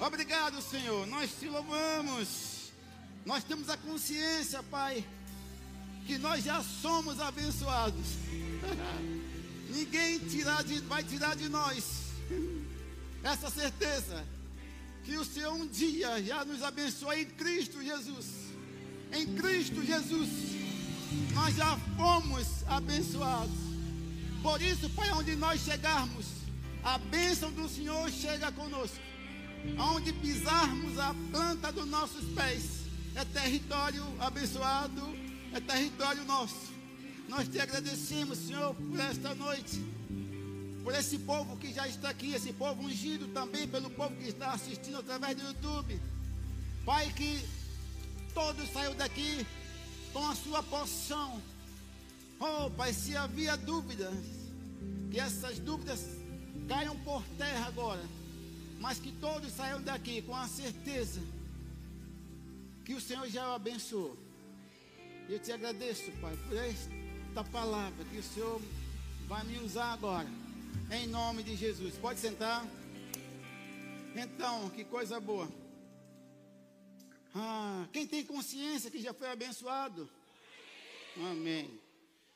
Obrigado, Senhor. Nós te louvamos. Nós temos a consciência, Pai, que nós já somos abençoados. Ninguém tirar de, vai tirar de nós essa certeza que o Senhor um dia já nos abençoou em Cristo Jesus. Em Cristo Jesus, nós já fomos abençoados. Por isso, Pai, onde nós chegarmos, a bênção do Senhor chega conosco. Onde pisarmos a planta dos nossos pés, é território abençoado, é território nosso. Nós te agradecemos, Senhor, por esta noite, por esse povo que já está aqui, esse povo ungido também pelo povo que está assistindo através do YouTube. Pai, que todos saiam daqui com a sua porção. Oh, Pai, se havia dúvidas, que essas dúvidas caiam por terra agora, mas que todos saiam daqui com a certeza que o Senhor já o abençoou. Eu te agradeço, Pai, por esta palavra que o Senhor vai me usar agora, em nome de Jesus. Pode sentar. Então, que coisa boa. Ah, quem tem consciência que já foi abençoado? Amém.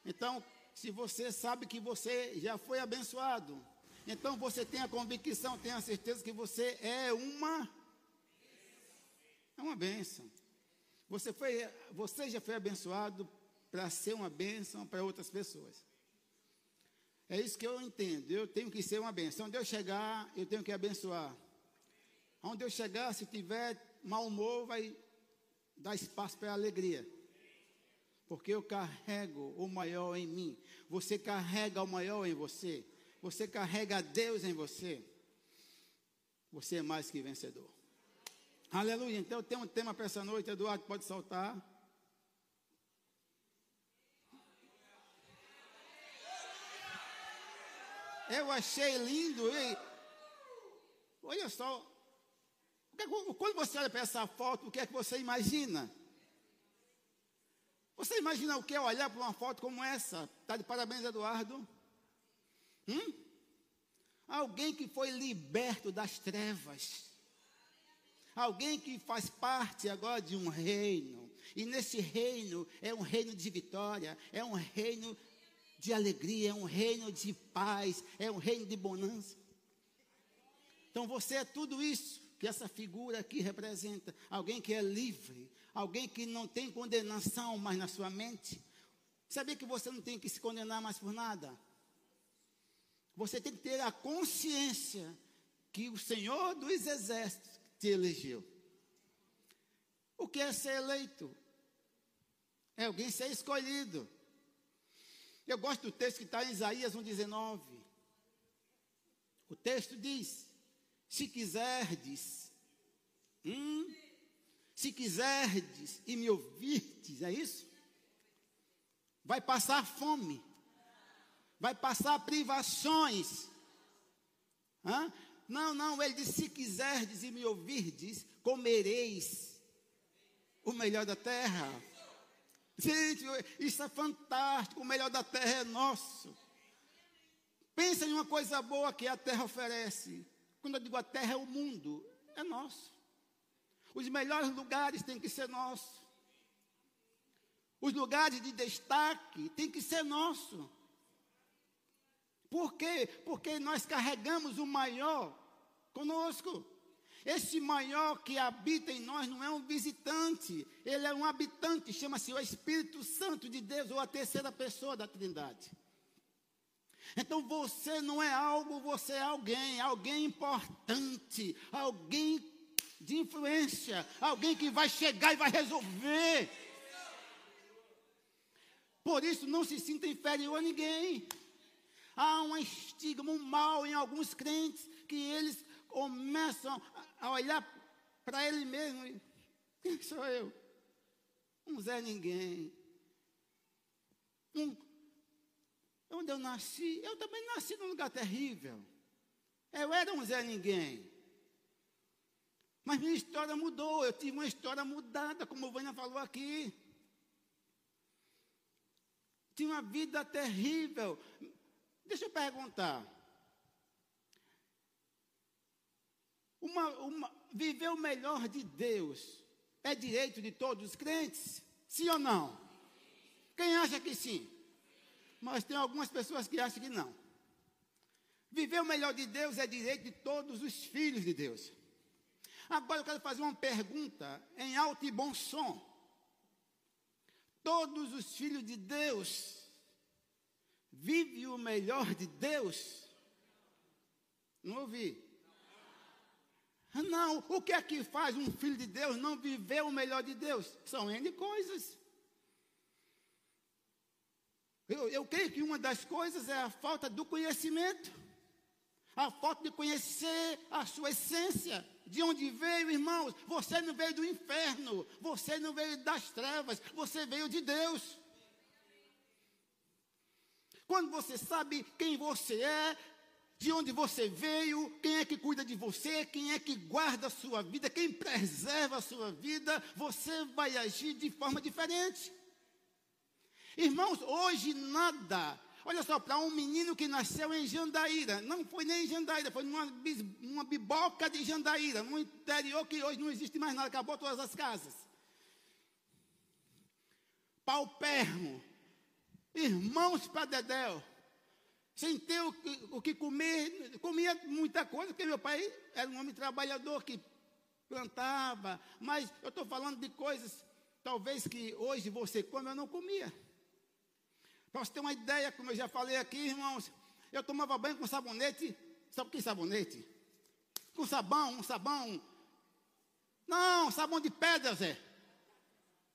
Então, se você sabe que você já foi abençoado, então você tem a convicção, tem a certeza que você é uma é uma bênção. Você foi, você já foi abençoado para ser uma bênção para outras pessoas. É isso que eu entendo. Eu tenho que ser uma bênção. Onde eu chegar, eu tenho que abençoar. Onde eu chegar, se tiver mau humor, vai dar espaço para alegria. Porque eu carrego o maior em mim. Você carrega o maior em você. Você carrega Deus em você. Você é mais que vencedor. Aleluia. Então tenho um tema para essa noite, Eduardo, pode soltar. Eu achei lindo. E, olha só. Quando você olha para essa foto, o que é que você imagina? Você imagina o que é olhar para uma foto como essa? Está de parabéns, Eduardo. Hum? Alguém que foi liberto das trevas. Alguém que faz parte agora de um reino. E nesse reino é um reino de vitória, é um reino de alegria, é um reino de paz, é um reino de bonança. Então você é tudo isso que essa figura aqui representa. Alguém que é livre, alguém que não tem condenação mais na sua mente. Sabia que você não tem que se condenar mais por nada? Você tem que ter a consciência que o Senhor dos Exércitos te elegeu. O que é ser eleito? É alguém ser escolhido. Eu gosto do texto que está em Isaías 1,19. O texto diz: Se quiserdes, hum, se quiserdes e me ouvirdes, é isso? Vai passar fome vai passar privações. Hã? Não, não, ele disse: se quiserdes e me ouvirdes, comereis o melhor da terra. Gente, isso é fantástico, o melhor da terra é nosso. Pensa em uma coisa boa que a terra oferece. Quando eu digo a terra é o mundo, é nosso. Os melhores lugares têm que ser nossos. Os lugares de destaque têm que ser nossos. Por quê? Porque nós carregamos o maior conosco. Esse maior que habita em nós não é um visitante, ele é um habitante, chama-se o Espírito Santo de Deus, ou a terceira pessoa da Trindade. Então você não é algo, você é alguém, alguém importante, alguém de influência, alguém que vai chegar e vai resolver. Por isso não se sinta inferior a ninguém. Há um estigma, um mal em alguns crentes que eles começam a olhar para ele mesmo. Quem sou eu? Um Zé Ninguém. Um, onde eu nasci, eu também nasci num lugar terrível. Eu era um Zé Ninguém. Mas minha história mudou, eu tive uma história mudada, como o Vânia falou aqui. Tinha uma vida terrível. Deixa eu perguntar. Uma, uma, viver o melhor de Deus é direito de todos os crentes? Sim ou não? Quem acha que sim? Mas tem algumas pessoas que acham que não. Viver o melhor de Deus é direito de todos os filhos de Deus. Agora eu quero fazer uma pergunta em alto e bom som. Todos os filhos de Deus vivem o melhor de Deus? Não ouvi. Não, o que é que faz um filho de Deus não viver o melhor de Deus? São N coisas. Eu, eu creio que uma das coisas é a falta do conhecimento, a falta de conhecer a sua essência, de onde veio, irmãos. Você não veio do inferno, você não veio das trevas, você veio de Deus. Quando você sabe quem você é, de onde você veio, quem é que cuida de você, quem é que guarda a sua vida, quem preserva a sua vida, você vai agir de forma diferente. Irmãos, hoje nada. Olha só, para um menino que nasceu em Jandaíra, não foi nem em Jandaíra, foi numa, numa biboca de Jandaíra, no interior que hoje não existe mais nada, acabou todas as casas. Paupermo, irmãos para Dedéu, sem ter o o que comer, comia muita coisa, porque meu pai era um homem trabalhador que plantava, mas eu estou falando de coisas, talvez que hoje você come, eu não comia. Para você ter uma ideia, como eu já falei aqui, irmãos, eu tomava banho com sabonete, sabe o que é sabonete? Com sabão, um sabão. Não, sabão de pedra, Zé.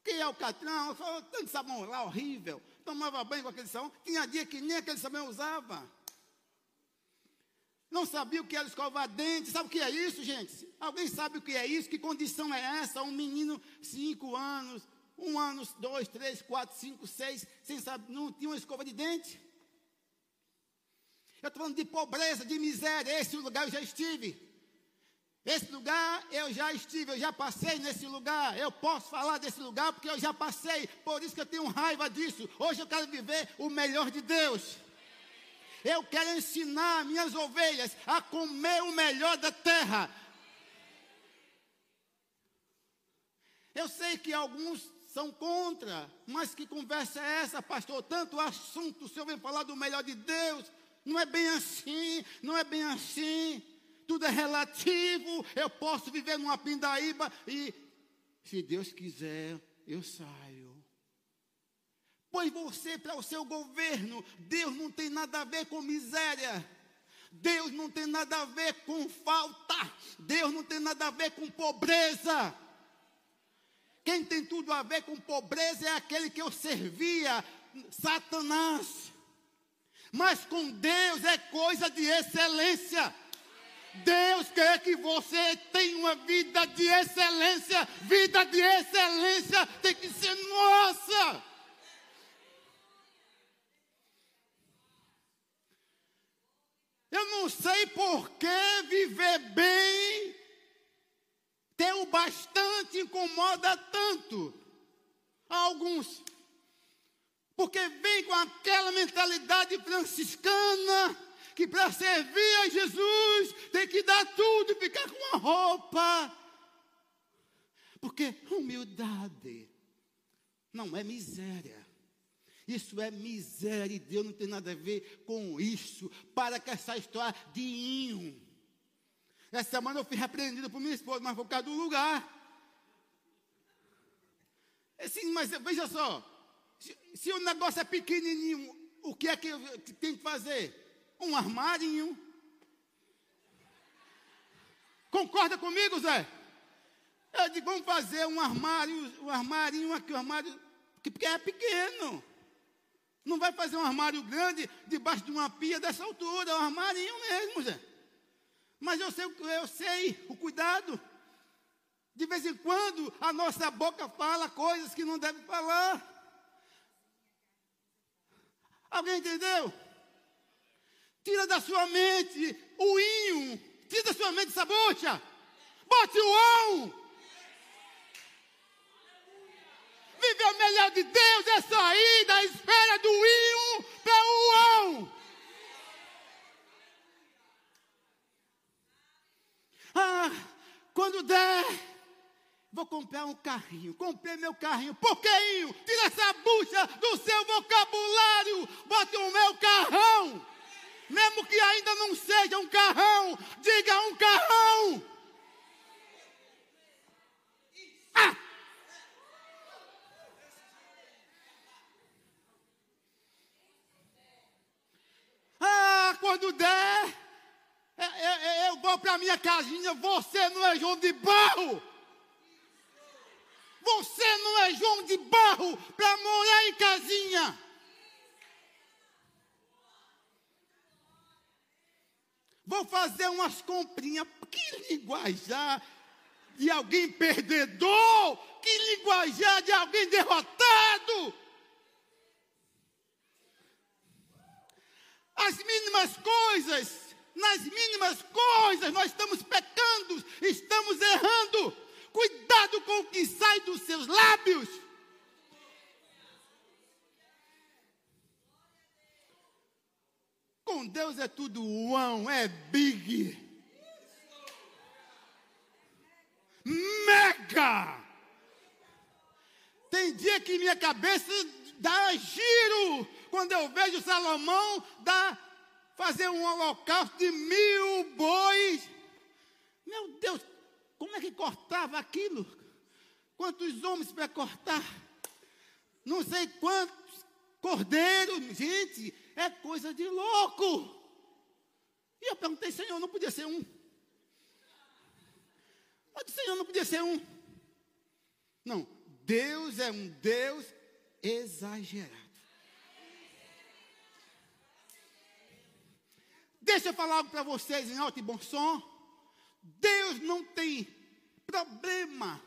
Que é o catrão, tanto sabão lá horrível tomava banho com aquele sabão. Tinha dia que nem aquele sabão usava. Não sabia o que era escovar dente. Sabe o que é isso, gente? Alguém sabe o que é isso? Que condição é essa? Um menino, cinco anos, um ano, dois, três, quatro, cinco, seis, sem saber, não tinha uma escova de dente. Eu estou falando de pobreza, de miséria. Esse lugar eu já estive. Esse lugar eu já estive, eu já passei nesse lugar. Eu posso falar desse lugar porque eu já passei. Por isso que eu tenho raiva disso. Hoje eu quero viver o melhor de Deus. Eu quero ensinar minhas ovelhas a comer o melhor da terra. Eu sei que alguns são contra, mas que conversa é essa, pastor? Tanto assunto, o senhor vem falar do melhor de Deus. Não é bem assim, não é bem assim tudo é relativo, eu posso viver numa pindaíba e, se Deus quiser, eu saio. Pois você, para o seu governo, Deus não tem nada a ver com miséria. Deus não tem nada a ver com falta. Deus não tem nada a ver com pobreza. Quem tem tudo a ver com pobreza é aquele que eu servia, Satanás. Mas com Deus é coisa de excelência. Deus quer que você tenha uma vida de excelência. Vida de excelência tem que ser nossa. Eu não sei por que viver bem, ter o bastante incomoda tanto alguns. Porque vem com aquela mentalidade franciscana que para servir a Jesus tem que dar tudo e ficar com a roupa. Porque humildade não é miséria. Isso é miséria e Deus não tem nada a ver com isso. Para com essa história de inho. Essa semana eu fui repreendido por minha esposa, mas por causa do lugar. Assim, mas veja só, se, se, o negócio é pequenininho, o que é que tem que fazer? Um armarinho. Concorda comigo, Zé? Eu digo, vamos fazer um armário, um armarinho aqui, um armário, porque é pequeno. Não vai fazer um armário grande debaixo de uma pia dessa altura, é um armarinho mesmo, Zé. Mas eu sei, eu sei o cuidado. De vez em quando a nossa boca fala coisas que não deve falar. Alguém entendeu? Tira da sua mente o inho. Tira da sua mente essa bucha. Bote o ão. Viver o melhor de Deus é sair da espera do inho para o ão. Ah, quando der, vou comprar um carrinho. Comprei meu carrinho. Porquinho, tira essa bucha do seu vocabulário. Bote o meu carrão. Mesmo que ainda não seja um carrão, diga um carrão. Ah! Ah, quando der, eu, eu, eu vou para minha casinha. Você não é João de Barro. Você não é João de Barro para morar em casinha. Vou fazer umas comprinhas. Que linguajar de alguém perdedor. Que linguajar de alguém derrotado. As mínimas coisas, nas mínimas coisas, nós estamos pecando, estamos errando. Cuidado com o que sai dos seus lábios. Com Deus é tudo one, é big. Mega. Tem dia que minha cabeça dá giro quando eu vejo Salomão dar, fazer um holocausto de mil bois. Meu Deus, como é que cortava aquilo? Quantos homens para cortar? Não sei quantos cordeiros, gente, é coisa de louco. E eu perguntei, Senhor, não podia ser um. Eu disse, Senhor, não podia ser um. Não, Deus é um Deus exagerado. Deixa eu falar algo para vocês em alto e bom som. Deus não tem problema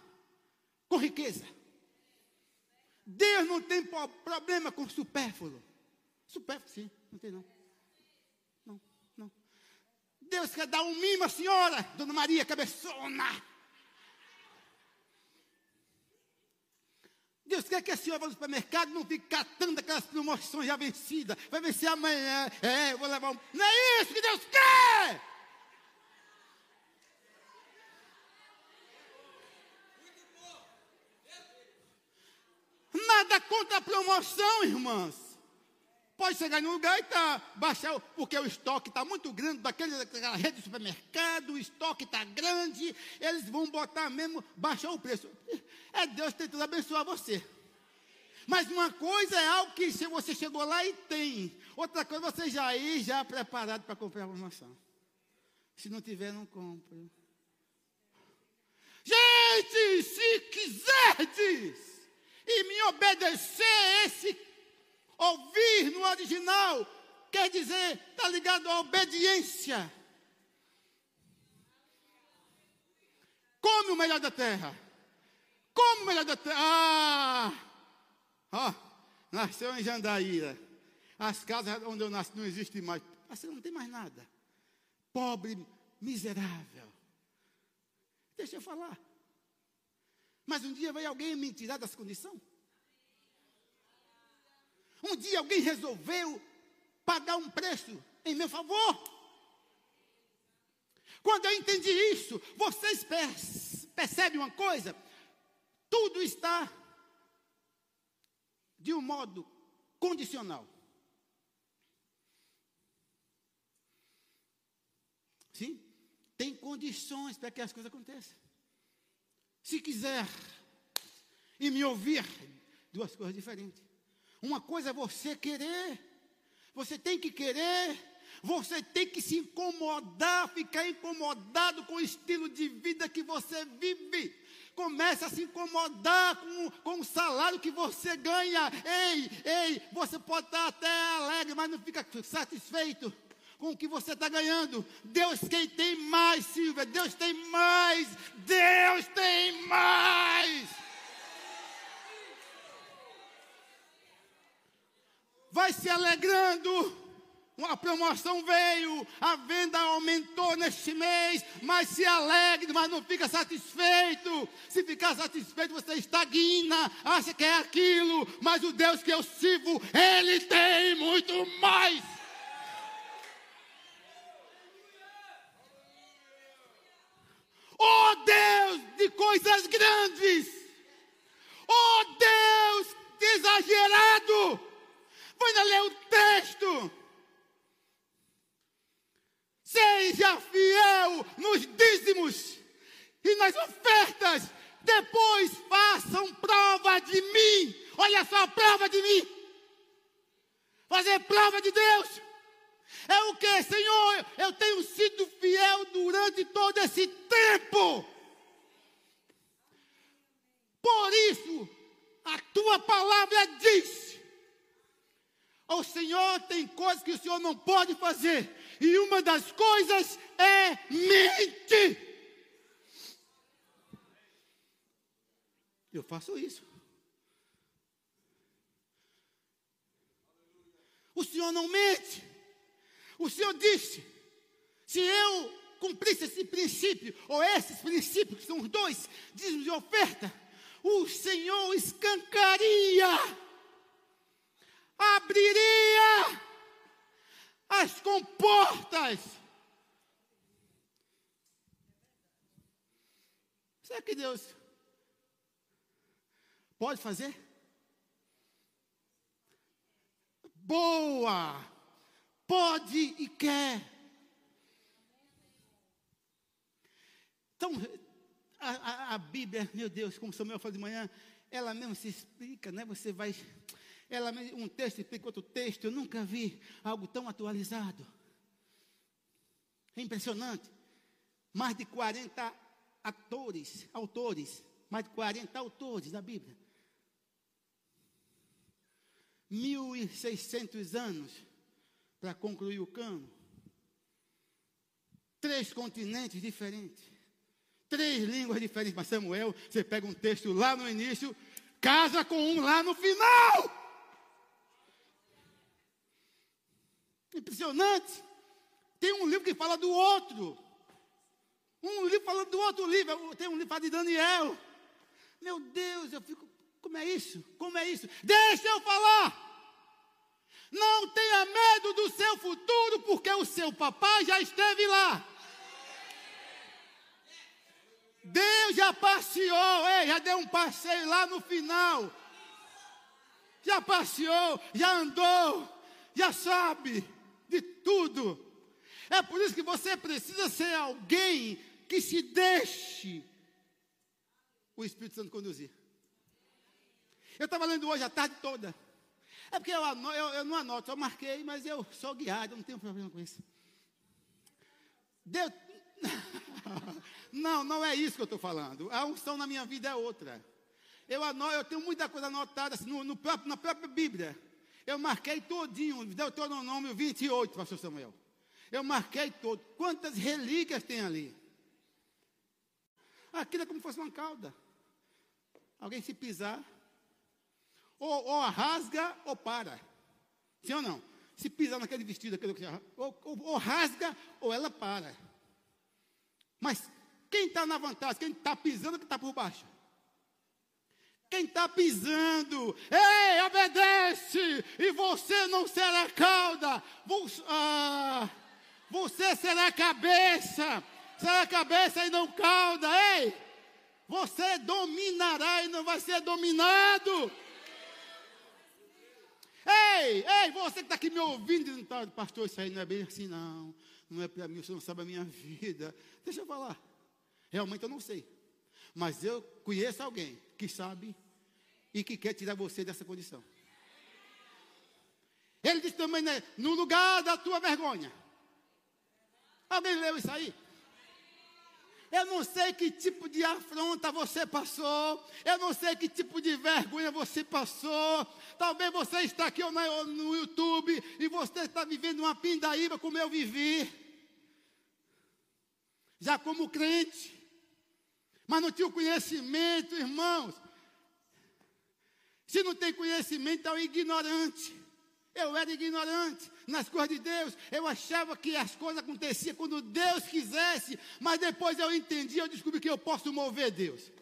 com riqueza. Deus não tem problema com supérfluo. Supérfluo, sim, não tem não. Não, não. Deus quer dar um mimo à senhora, Dona Maria Cabeçona. Deus quer que a senhora vá no supermercado não fique catando aquelas promoções já vencidas. Vai vencer amanhã. É, vou levar um. Não é isso que Deus quer! Nada contra a promoção, irmãs. Pode chegar em um lugar e tá, baixar, porque o estoque está muito grande, daquele, daquela rede de supermercado, o estoque está grande, eles vão botar mesmo, baixar o preço. É Deus tentando abençoar você. Mas uma coisa é algo que você chegou lá e tem. Outra coisa você já ir já preparado para comprar a promoção. Se não tiver, não compre. Gente, se quiserdes e me obedecer, esse ouvir no original quer dizer, está ligado à obediência. Come o melhor da terra. Como melhor da terra? Ah! Ó, nasceu em Jandaíra. As casas onde eu nasci não existem mais. Assim não tem mais nada. Pobre, miserável. Deixa eu falar. Mas um dia veio alguém me tirar dessa condição. Um dia alguém resolveu pagar um preço em meu favor. Quando eu entendi isso, vocês percebem uma coisa? Tudo está de um modo condicional. Sim? Tem condições para que as coisas aconteçam. Se quiser e me ouvir, duas coisas diferentes. Uma coisa é você querer, você tem que querer, você tem que se incomodar, ficar incomodado com o estilo de vida que você vive. Comece a se incomodar com, com o salário que você ganha. Ei, ei, você pode estar até alegre, mas não fica satisfeito com o que você está ganhando. Deus quem tem mais, Silvia. Deus tem mais. Deus tem mais. Vai se alegrando uma promoção veio, a venda aumentou neste mês, mas se alegre, mas não fica satisfeito. Se ficar satisfeito, você estagna, acha que é aquilo, mas o Deus que eu sirvo, Ele tem muito mais. Oh Deus de coisas grandes. Oh Deus exagerado. Vai ler o texto. Seja fiel nos dízimos e nas ofertas. Depois façam prova de mim. Olha só prova de mim. Fazer prova de Deus. É o que, Senhor? Eu tenho sido fiel durante todo esse tempo. Por isso, a tua palavra diz: o Senhor tem coisas que o Senhor não pode fazer, e uma das coisas é mente. Eu faço isso. O Senhor não mente. O Senhor disse: se eu cumprisse esse princípio, ou esses princípios, que são os dois, dízimos de oferta, o Senhor escancaria, abriria as comportas. Será que Deus pode fazer? Boa! Pode e quer. Então, a, a, a, Bíblia, meu Deus, como Samuel falou de manhã, ela mesmo se explica, né? Você vai. Ela, um texto explica outro texto. Eu nunca vi algo tão atualizado. É impressionante. Mais de 40 atores, autores, mais de 40 autores da Bíblia. 1.600 anos para concluir o cano. Três continentes diferentes três línguas diferentes. Mas Samuel, você pega um texto lá no início, casa com um lá no final. Impressionante. Tem um livro que fala do outro. Um livro falando do outro livro. Tem um livro de Daniel. Meu Deus, eu fico. Como é isso? Como é isso? Deixa eu falar. Não tenha medo do seu futuro, porque o seu papai já esteve lá. Deus já passeou, ei, já deu um passeio lá no final. Já passeou, já andou, já sabe de tudo. É por isso que você precisa ser alguém que se deixe o Espírito Santo conduzir. Eu estava lendo hoje a tarde toda. É porque eu, eu, eu não anoto, eu marquei, mas eu sou guiado, eu não tenho problema com isso. Deus, não, não é isso que eu estou falando. A unção na minha vida é outra. Eu, anoto, eu tenho muita coisa anotada assim, no, no próprio, na própria Bíblia. Eu marquei todinho, Deuteronômio 28, pastor Samuel. Eu marquei todo. Quantas relíquias tem ali? Aquilo é como se fosse uma cauda. Alguém se pisar, ou, ou rasga ou para. Sim ou não? Se pisar naquele vestido, aquele, ou, ou, ou rasga ou ela para. Mas quem está na vantagem? Quem está pisando que está por baixo? Quem está pisando, ei, obedece, e você não será cauda, você, ah, você será cabeça, será cabeça e não cauda, ei, você dominará e não vai ser dominado. Ei, ei, você que está aqui me ouvindo, dizendo, tá, pastor, isso aí não é bem assim, não não é para mim, senhor não sabe a minha vida. Deixa eu falar. Realmente eu não sei. Mas eu conheço alguém que sabe e que quer tirar você dessa condição. Ele disse também, né, no lugar da tua vergonha. Alguém leu isso aí? Eu não sei que tipo de afronta você passou. Eu não sei que tipo de vergonha você passou. Talvez você está aqui no YouTube e você está vivendo uma pindaíba como eu vivi já como crente, mas não tinha o conhecimento, irmãos. Se não tem conhecimento, é um ignorante. Eu era ignorante nas coisas de Deus. Eu achava que as coisas aconteciam quando Deus quisesse, mas depois eu entendi, eu descobri que eu posso mover Deus.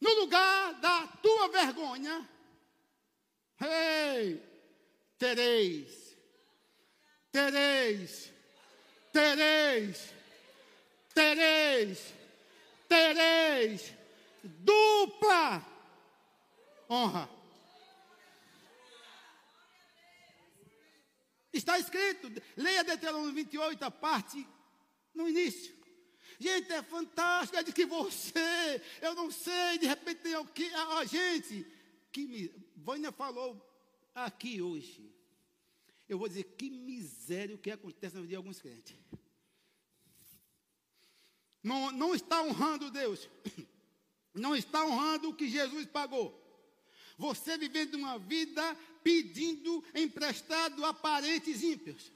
No lugar da tua vergonha, ei, tereis tereis, tereis, tereis, tereis dupla honra. Está escrito, leia Deuteronômio 28, a parte no início. Gente, é fantástico, é de que você, eu não sei, de repente tem alguém, a, gente, que me, Vânia falou aqui hoje, eu vou dizer, que miséria o que acontece na vida de alguns crentes. Não, não está honrando Deus, não está honrando o que Jesus pagou. Você vivendo uma vida pedindo emprestado a parentes ímpios.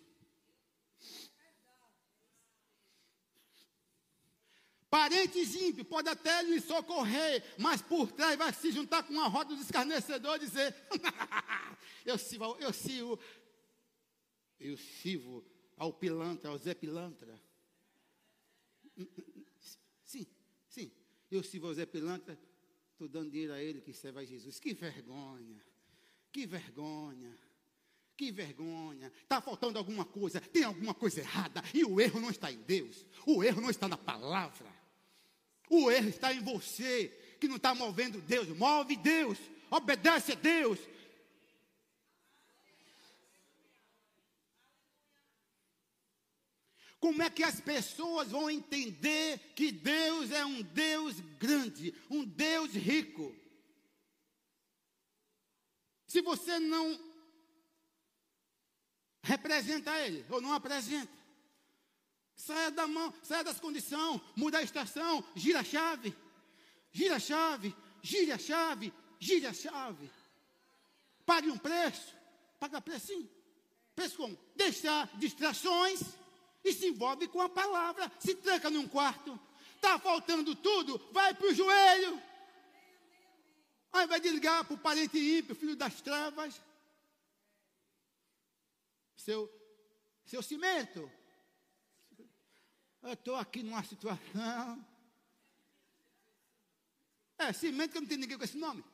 Parentes ímpios pode até lhe socorrer, mas por trás vai se juntar com uma roda dos escarnecedores e dizer: eu sirvo, eu sirvo, eu sirvo ao pilantra, ao Zé Pilantra. Sim, sim, eu sirvo ao Zé Pilantra, estou dando dinheiro a ele que serve a Jesus. Que vergonha, que vergonha. Que vergonha, está faltando alguma coisa, tem alguma coisa errada, e o erro não está em Deus, o erro não está na palavra. O erro está em você, que não está movendo Deus. Move Deus, obedece a Deus. Como é que as pessoas vão entender que Deus é um Deus grande, um Deus rico? Se você não representa Ele, ou não apresenta. Saia da mão, saia das condições, muda a estação, gira a chave, gira a chave, gira a chave, gira a chave. Pague um preço, paga preço sim. Preço como? Deixar distrações e se envolve com a palavra. Se tranca num quarto, está faltando tudo, vai para o joelho. Aí vai ligar para o parente ímpio, filho das trevas. Seu, seu cimento, eu estou aqui numa situação. É, cimento que não tem ninguém com esse nome.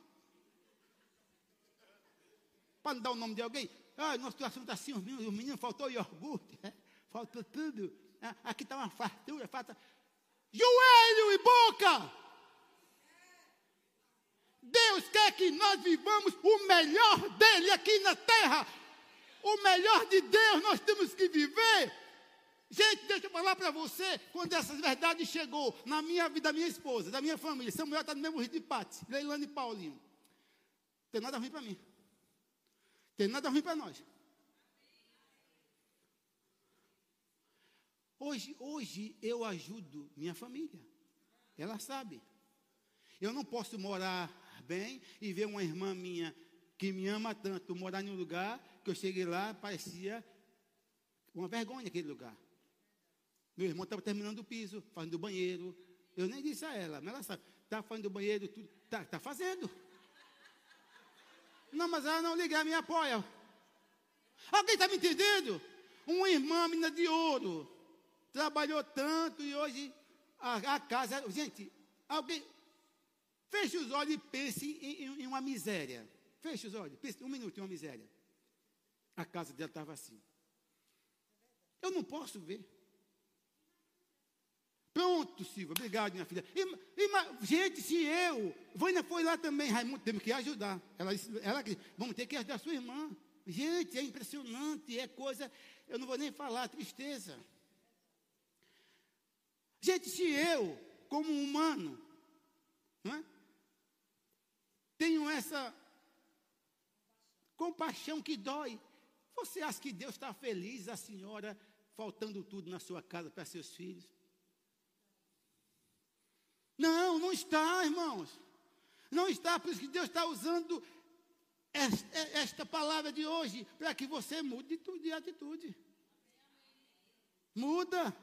Para não dar o nome de alguém. Ah, nossa situação está assim, os meninos, os meninos faltou iogurte, é, faltou tudo. É, aqui está uma fartura, falta joelho e boca. Deus quer que nós vivamos o melhor dele aqui na terra. O melhor de Deus nós temos que viver. Gente, deixa eu falar para você, quando essa verdade chegou na minha vida, da minha esposa, da minha família, Samuel está no mesmo rio de Pati, Leilane e Paulinho. Tem nada ruim para mim. Tem nada ruim para nós. Hoje, hoje eu ajudo minha família. Ela sabe. Eu não posso morar bem e ver uma irmã minha que me ama tanto morar em um lugar que eu cheguei lá, parecia uma vergonha aquele lugar. Meu irmão estava terminando o piso, fazendo o banheiro. Eu nem disse a ela, mas ela sabe. Está fazendo o banheiro, tudo. Está tá fazendo. Não, mas ela não liga, me apoia. Alguém está me entendendo? Uma irmã, menina de ouro, trabalhou tanto e hoje a, a casa. Gente, alguém. Feche os olhos e pense em, em, em uma miséria. Feche os olhos, pense um minuto em uma miséria. A casa dela estava assim. Eu não posso ver. Pronto, Silva, obrigado, minha filha. E, e, gente, se eu, Vânia foi lá também, Raimundo, temos que ajudar. Ela, ela vamos ter que ajudar sua irmã. Gente, é impressionante, é coisa, eu não vou nem falar, tristeza. Gente, se eu, como humano, é? tenho essa compaixão que dói, você acha que Deus está feliz, a senhora faltando tudo na sua casa para seus filhos? Não, não está, irmãos. Não está, por isso que Deus está usando esta, esta palavra de hoje para que você mude de atitude. Muda.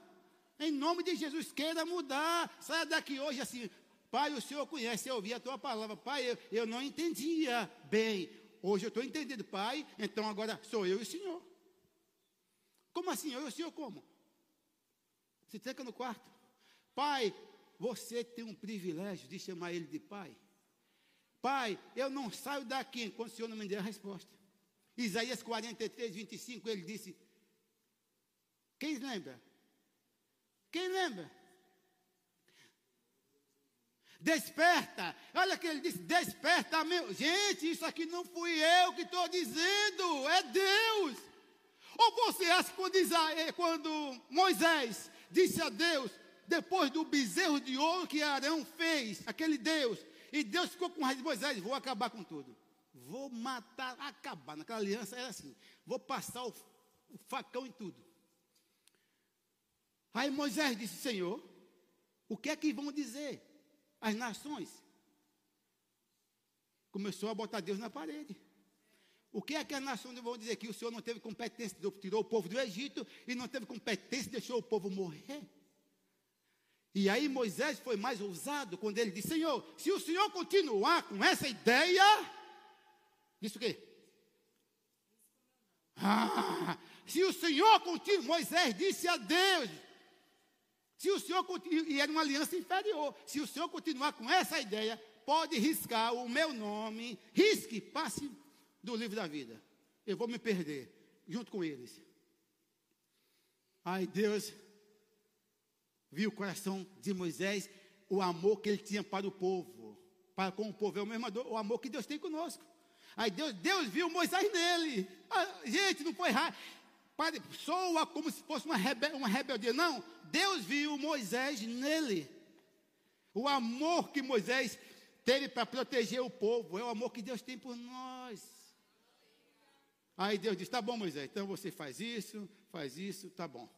Em nome de Jesus, queira mudar. Saia daqui hoje assim. Pai, o Senhor conhece, eu ouvi a tua palavra. Pai, eu, eu não entendia bem. Hoje eu estou entendendo, Pai. Então agora sou eu e o Senhor. Como assim? Eu e o Senhor como? Se tranca no quarto. Pai, você tem um privilégio de chamar ele de pai. Pai, eu não saio daqui enquanto o Senhor não me der a resposta. Isaías 43, 25, ele disse: Quem lembra? Quem lembra? Desperta. Olha que ele disse: Desperta, meu. Gente, isso aqui não fui eu que estou dizendo, é Deus. Ou você acha que quando, Moisés disse a Deus, depois do bezerro de ouro que Arão fez, aquele Deus, e Deus ficou com raiva de Moisés: Vou acabar com tudo. Vou matar, acabar. Naquela aliança era assim: Vou passar o, o facão em tudo. Aí Moisés disse: Senhor, o que é que vão dizer? as nações. Começou a botar Deus na parede. O que é que as nações vão dizer? Que o Senhor não teve competência, tirou o povo do Egito e não teve competência, deixou o povo morrer. E aí Moisés foi mais ousado quando ele disse: Senhor, se o Senhor continuar com essa ideia, disse o quê? Ah, se o Senhor continuar, Moisés disse a Deus: se o senhor e era uma aliança inferior. Se o senhor continuar com essa ideia, pode riscar o meu nome, risque, passe do livro da vida. Eu vou me perder junto com eles. Ai, Deus viu o coração de Moisés, o amor que ele tinha para o povo. Para com o povo é o mesmo o amor que Deus tem conosco. Aí Deus, Deus viu Moisés nele. Ah, gente, não foi errado soa como se fosse uma, rebel, uma rebeldia. Não, Deus viu Moisés nele. O amor que Moisés teve para proteger o povo é o amor que Deus tem por nós. Aí Deus diz: Tá bom, Moisés, então você faz isso, faz isso, tá bom.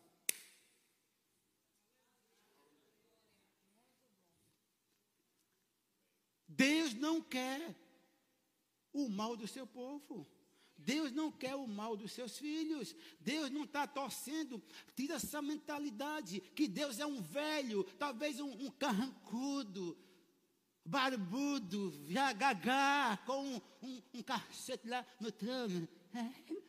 Deus não quer o mal do seu povo. Deus não quer o mal dos seus filhos. Deus não está torcendo. Tira essa mentalidade que Deus é um velho, talvez um, um carrancudo, barbudo, gagá, com um, um, um cacete lá no trono.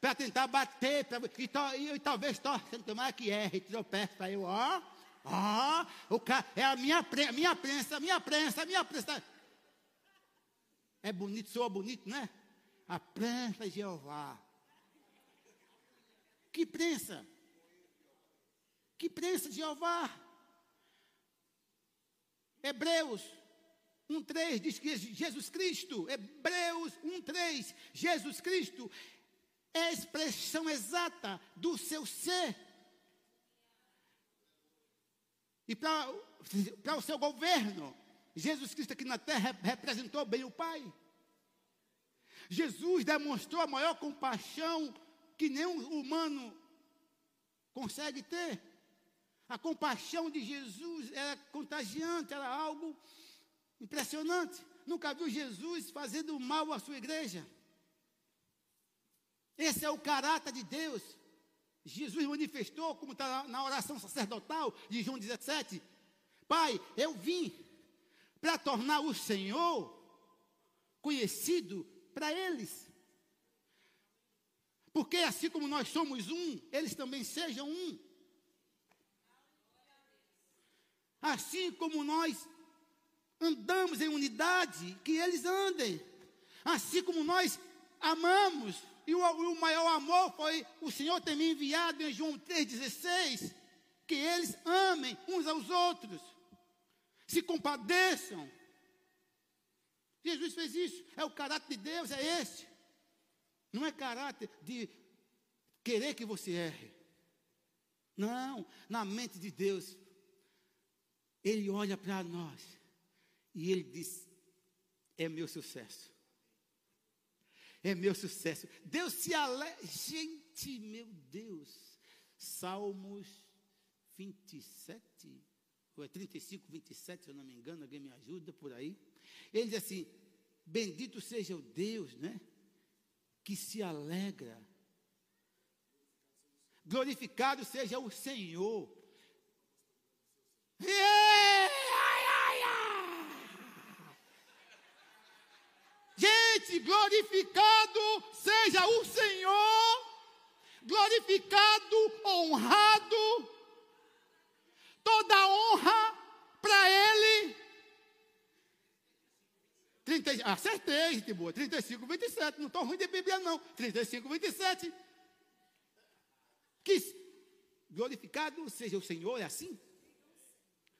Para tentar bater, pra, e, to, e, e, talvez torcendo, tomar que erre, tropeça, aí eu, ó, ó, é a minha, minha prensa, minha prensa, minha prensa. É bonito, soa bonito, não é? A prensa de Jeová. Que prensa? Que prensa de Jeová? Hebreus 1,3 diz que Jesus Cristo, Hebreus 1,3, Jesus Cristo é a expressão exata do seu ser. E para o seu governo, Jesus Cristo aqui na terra representou bem o Pai. Jesus demonstrou a maior compaixão que nenhum humano consegue ter. A compaixão de Jesus era contagiante, era algo impressionante. Nunca viu Jesus fazendo mal à sua igreja. Esse é o caráter de Deus. Jesus manifestou, como está na oração sacerdotal de João 17: Pai, eu vim para tornar o Senhor conhecido para eles. Porque assim como nós somos um, eles também sejam um. Assim como nós andamos em unidade, que eles andem. Assim como nós amamos, e o, o maior amor foi o Senhor ter me enviado em João 3,16, que eles amem uns aos outros se compadeçam. Jesus fez isso. É o caráter de Deus, é esse. Não é caráter de querer que você erre. Não, na mente de Deus, Ele olha para nós e Ele diz: é meu sucesso. É meu sucesso. Deus se alegra. Gente, meu Deus. Salmos 27 ou é 35, 27, se eu não me engano, alguém me ajuda por aí. Ele diz assim: Bendito seja o Deus, né? Que se alegra. Glorificado seja o Senhor. Gente, glorificado seja o Senhor, glorificado, honrado, toda honra para Ele. 30, acertei, gente boa. 35, 27. Não estou ruim de Bíblia, não. 35, 27. Glorificado seja o Senhor, é assim?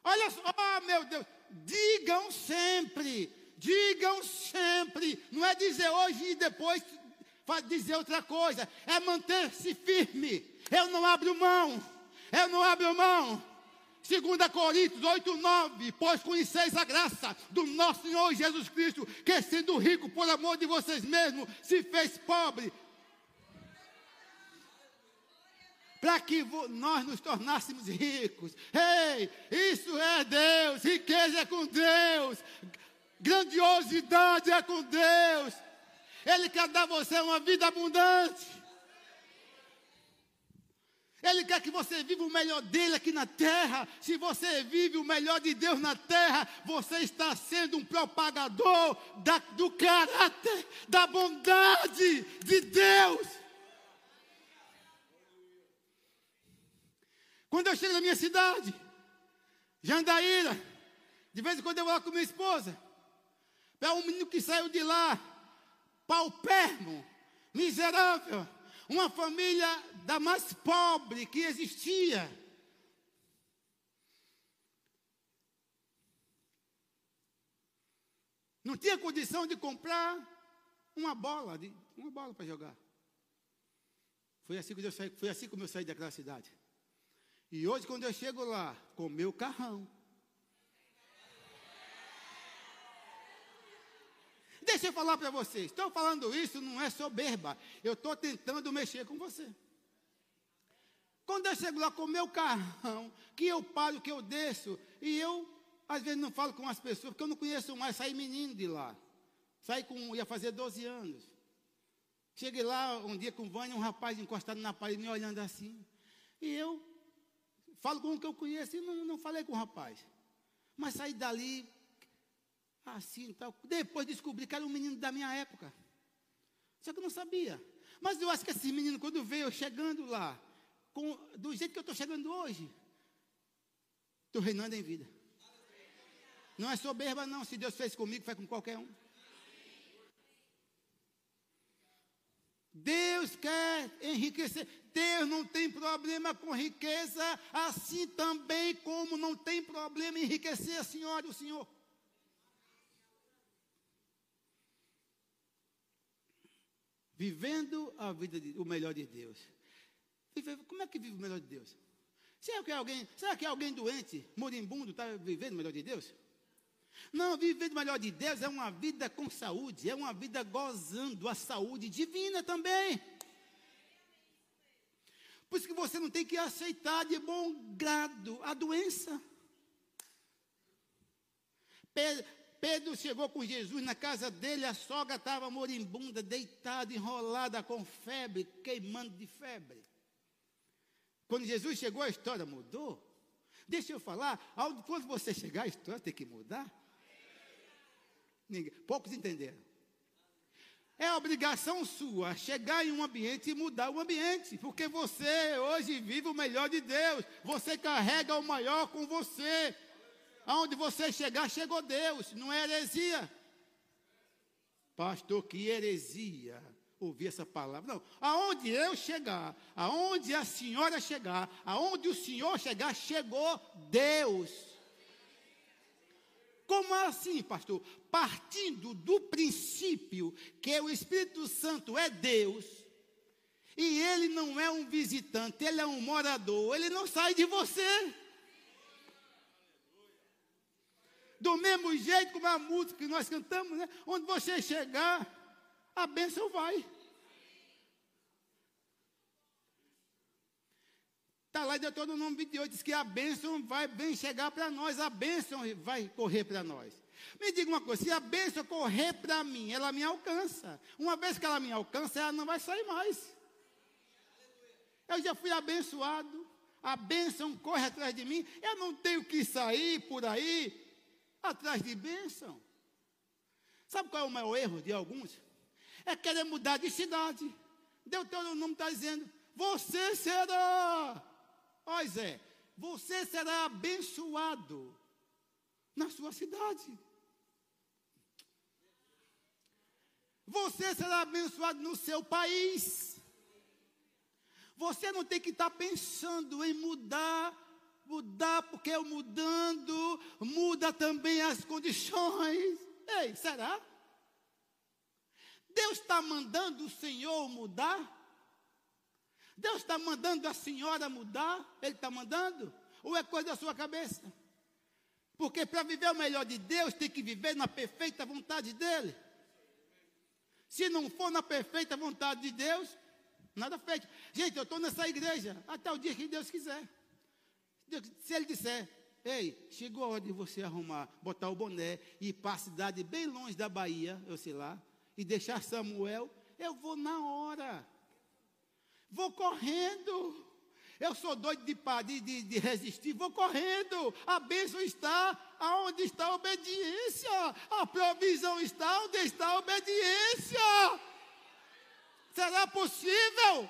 Olha só, oh, meu Deus, digam sempre, digam sempre, não é dizer hoje e depois dizer outra coisa, é manter-se firme. Eu não abro mão, eu não abro mão. 2 Coríntios 8, 9, pois conheceis a graça do nosso Senhor Jesus Cristo, que sendo rico por amor de vocês mesmos, se fez pobre, para que nós nos tornássemos ricos. Ei, isso é Deus, riqueza é com Deus, grandiosidade é com Deus. Ele quer dar a você uma vida abundante. Ele quer que você viva o melhor dele aqui na terra. Se você vive o melhor de Deus na terra, você está sendo um propagador da, do caráter, da bondade de Deus. Quando eu chego na minha cidade, Jandaíra, de vez em quando eu vou lá com minha esposa, para um menino que saiu de lá, paupermo, miserável, uma família da mais pobre que existia. Não tinha condição de comprar uma bola, de, uma bola para jogar. Foi assim, que eu saí, foi assim como eu saí daquela cidade. E hoje, quando eu chego lá com meu carrão, Deixa eu falar para vocês. Estou falando isso, não é soberba. Eu estou tentando mexer com você. Quando eu chego lá com meu carrão, que eu paro, que eu desço, e eu, às vezes, não falo com as pessoas, porque eu não conheço mais, saí menino de lá. Saí com, ia fazer 12 anos. Cheguei lá um dia com o Vânia, um rapaz encostado na parede, me olhando assim. E eu Falo com o que eu conheço e não, não falei com o rapaz. Mas saí dali, assim e tal. Depois descobri que era um menino da minha época. Só que eu não sabia. Mas eu acho que esse menino, quando veio chegando lá, com, do jeito que eu estou chegando hoje, estou reinando em vida. Não é soberba, não. Se Deus fez comigo, faz com qualquer um. Deus quer enriquecer. Deus não tem problema com riqueza, assim também como não tem problema em enriquecer a senhora e o senhor. Vivendo a vida, de, o melhor de Deus. Como é que vive o melhor de Deus? Será que alguém, será que alguém doente, moribundo, está vivendo o melhor de Deus? Não, viver o melhor de Deus é uma vida com saúde, é uma vida gozando a saúde divina também. Por isso que você não tem que aceitar de bom grado a doença. Pedro chegou com Jesus na casa dele, a sogra estava moribunda, deitada, enrolada com febre, queimando de febre. Quando Jesus chegou, a história mudou. Deixa eu falar, quando você chegar, a história tem que mudar. Ninguém, poucos entenderam. É obrigação sua chegar em um ambiente e mudar o ambiente, porque você hoje vive o melhor de Deus, você carrega o maior com você. Aonde você chegar, chegou Deus, não é heresia. Pastor, que heresia ouvir essa palavra. Não, aonde eu chegar, aonde a senhora chegar, aonde o senhor chegar, chegou Deus. Como assim, pastor? Partindo do princípio que o Espírito Santo é Deus, e ele não é um visitante, ele é um morador, ele não sai de você. Do mesmo jeito como a música que nós cantamos, né? Onde você chegar, a bênção vai. Está lá em Deuteronômio 28, diz que a bênção vai vem chegar para nós, a bênção vai correr para nós. Me diga uma coisa, se a bênção correr para mim, ela me alcança. Uma vez que ela me alcança, ela não vai sair mais. Eu já fui abençoado, a bênção corre atrás de mim, eu não tenho que sair por aí atrás de bênção. Sabe qual é o maior erro de alguns? É querer mudar de cidade. Deuteronômio está dizendo, você será Ó Zé, você será abençoado na sua cidade. Você será abençoado no seu país. Você não tem que estar pensando em mudar, mudar, porque eu mudando, muda também as condições. Ei, será? Deus está mandando o Senhor mudar? Deus está mandando a senhora mudar? Ele está mandando? Ou é coisa da sua cabeça? Porque para viver o melhor de Deus, tem que viver na perfeita vontade dEle. Se não for na perfeita vontade de Deus, nada feito. Gente, eu estou nessa igreja até o dia que Deus quiser. Se Ele disser, ei, chegou a hora de você arrumar, botar o boné e ir para a cidade bem longe da Bahia, eu sei lá, e deixar Samuel, eu vou na hora. Vou correndo. Eu sou doido de, de, de, resistir, vou correndo. A bênção está aonde está a obediência. A provisão está onde está a obediência. Será possível?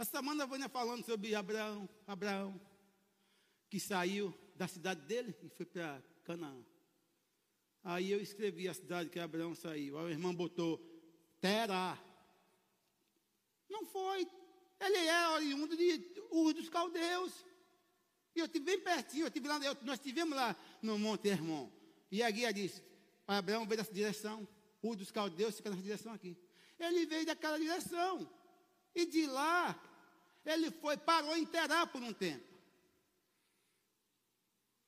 Essa semana eu falando sobre Abraão, Abraão, que saiu da cidade dele e foi para Canaã. Aí eu escrevi a cidade que Abraão saiu. Aí o irmão botou Terá. Não foi. Ele é oriundo de Ur dos Caldeus. E eu estive bem pertinho, eu tive lá, eu, nós estivemos lá no Monte Hermon. E a guia disse, Abraão veio dessa direção. Ur dos Caldeus fica nessa direção aqui. Ele veio daquela direção. E de lá, ele foi, parou em Terá por um tempo.